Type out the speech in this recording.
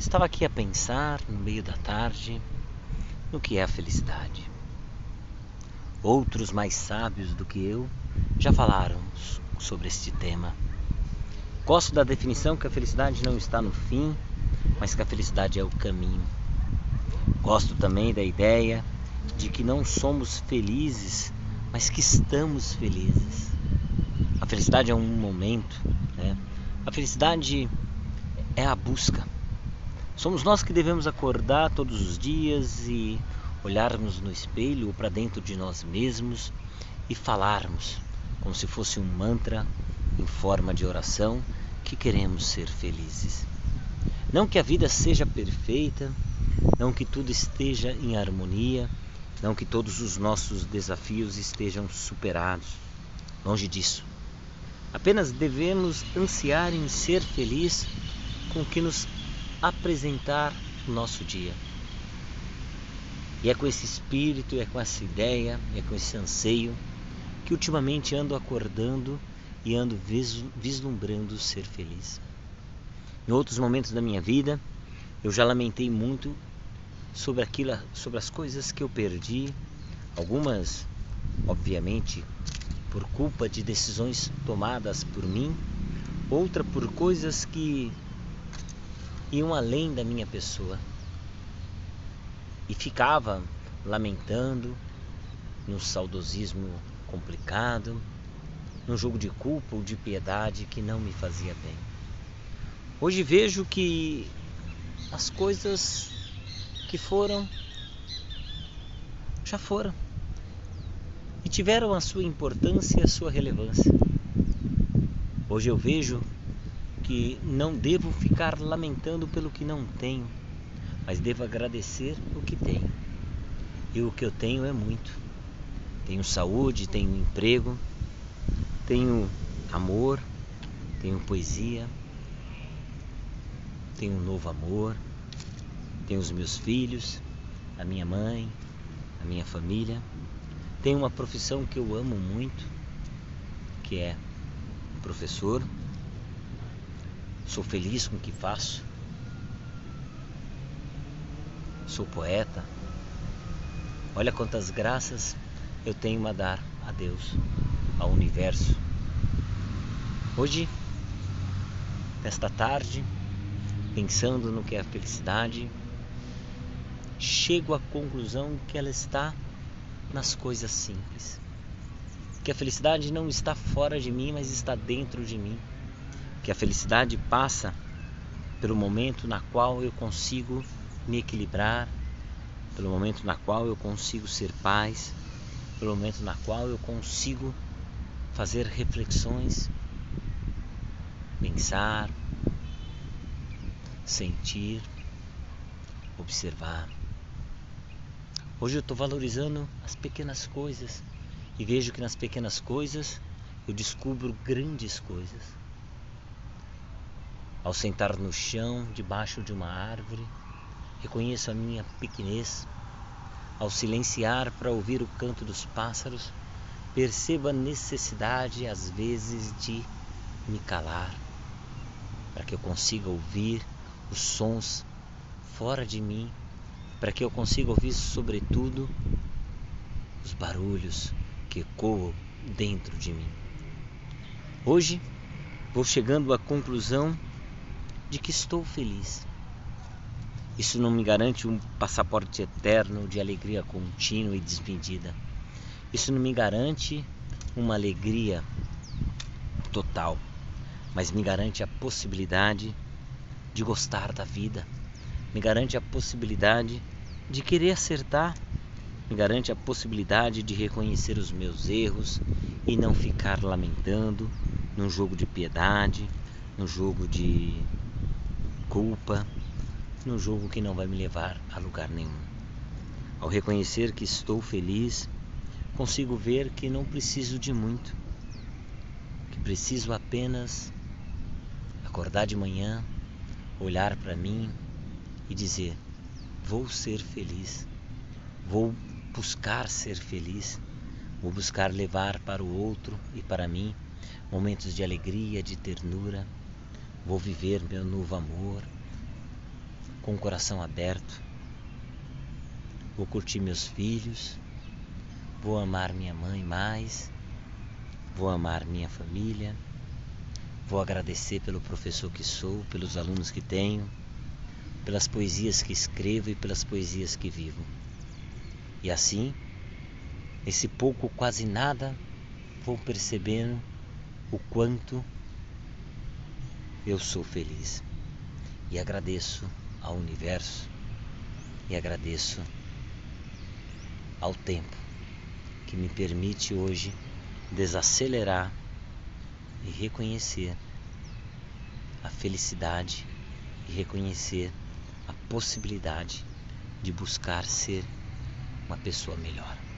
estava aqui a pensar no meio da tarde no que é a felicidade. Outros mais sábios do que eu já falaram sobre este tema. Gosto da definição que a felicidade não está no fim, mas que a felicidade é o caminho. Gosto também da ideia de que não somos felizes, mas que estamos felizes. A felicidade é um momento, né? A felicidade é a busca. Somos nós que devemos acordar todos os dias e olharmos no espelho ou para dentro de nós mesmos e falarmos, como se fosse um mantra em forma de oração, que queremos ser felizes. Não que a vida seja perfeita, não que tudo esteja em harmonia, não que todos os nossos desafios estejam superados. Longe disso. Apenas devemos ansiar em ser feliz com o que nos apresentar o nosso dia. E é com esse espírito, é com essa ideia, é com esse anseio que ultimamente ando acordando e ando vislumbrando ser feliz. Em outros momentos da minha vida, eu já lamentei muito sobre aquilo, sobre as coisas que eu perdi, algumas, obviamente, por culpa de decisões tomadas por mim, outra por coisas que iam além da minha pessoa. E ficava lamentando no saudosismo complicado, num jogo de culpa ou de piedade que não me fazia bem. Hoje vejo que as coisas que foram já foram e tiveram a sua importância e a sua relevância. Hoje eu vejo que não devo ficar lamentando pelo que não tenho, mas devo agradecer o que tenho. E o que eu tenho é muito. Tenho saúde, tenho emprego, tenho amor, tenho poesia, tenho um novo amor, tenho os meus filhos, a minha mãe, a minha família. Tenho uma profissão que eu amo muito, que é professor. Sou feliz com o que faço. Sou poeta. Olha quantas graças eu tenho a dar a Deus, ao universo. Hoje, nesta tarde, pensando no que é a felicidade, chego à conclusão que ela está nas coisas simples. Que a felicidade não está fora de mim, mas está dentro de mim. Que a felicidade passa pelo momento na qual eu consigo me equilibrar, pelo momento na qual eu consigo ser paz, pelo momento na qual eu consigo fazer reflexões, pensar, sentir, observar. Hoje eu estou valorizando as pequenas coisas e vejo que nas pequenas coisas eu descubro grandes coisas. Ao sentar no chão, debaixo de uma árvore, reconheço a minha pequenez. Ao silenciar para ouvir o canto dos pássaros, percebo a necessidade, às vezes, de me calar, para que eu consiga ouvir os sons fora de mim para que eu consiga ouvir, sobretudo, os barulhos que ecoam dentro de mim. Hoje vou chegando à conclusão de que estou feliz. Isso não me garante um passaporte eterno de alegria contínua e desmedida. Isso não me garante uma alegria total, mas me garante a possibilidade de gostar da vida me garante a possibilidade de querer acertar, me garante a possibilidade de reconhecer os meus erros e não ficar lamentando num jogo de piedade, num jogo de culpa, num jogo que não vai me levar a lugar nenhum. Ao reconhecer que estou feliz, consigo ver que não preciso de muito, que preciso apenas acordar de manhã, olhar para mim, e dizer: Vou ser feliz, vou buscar ser feliz, vou buscar levar para o outro e para mim momentos de alegria, de ternura, vou viver meu novo amor, com o coração aberto. Vou curtir meus filhos, vou amar minha mãe mais, vou amar minha família, vou agradecer pelo professor que sou, pelos alunos que tenho, pelas poesias que escrevo e pelas poesias que vivo. E assim, esse pouco quase nada, vou percebendo o quanto eu sou feliz. E agradeço ao universo e agradeço ao tempo que me permite hoje desacelerar e reconhecer a felicidade e reconhecer a possibilidade de buscar ser uma pessoa melhor.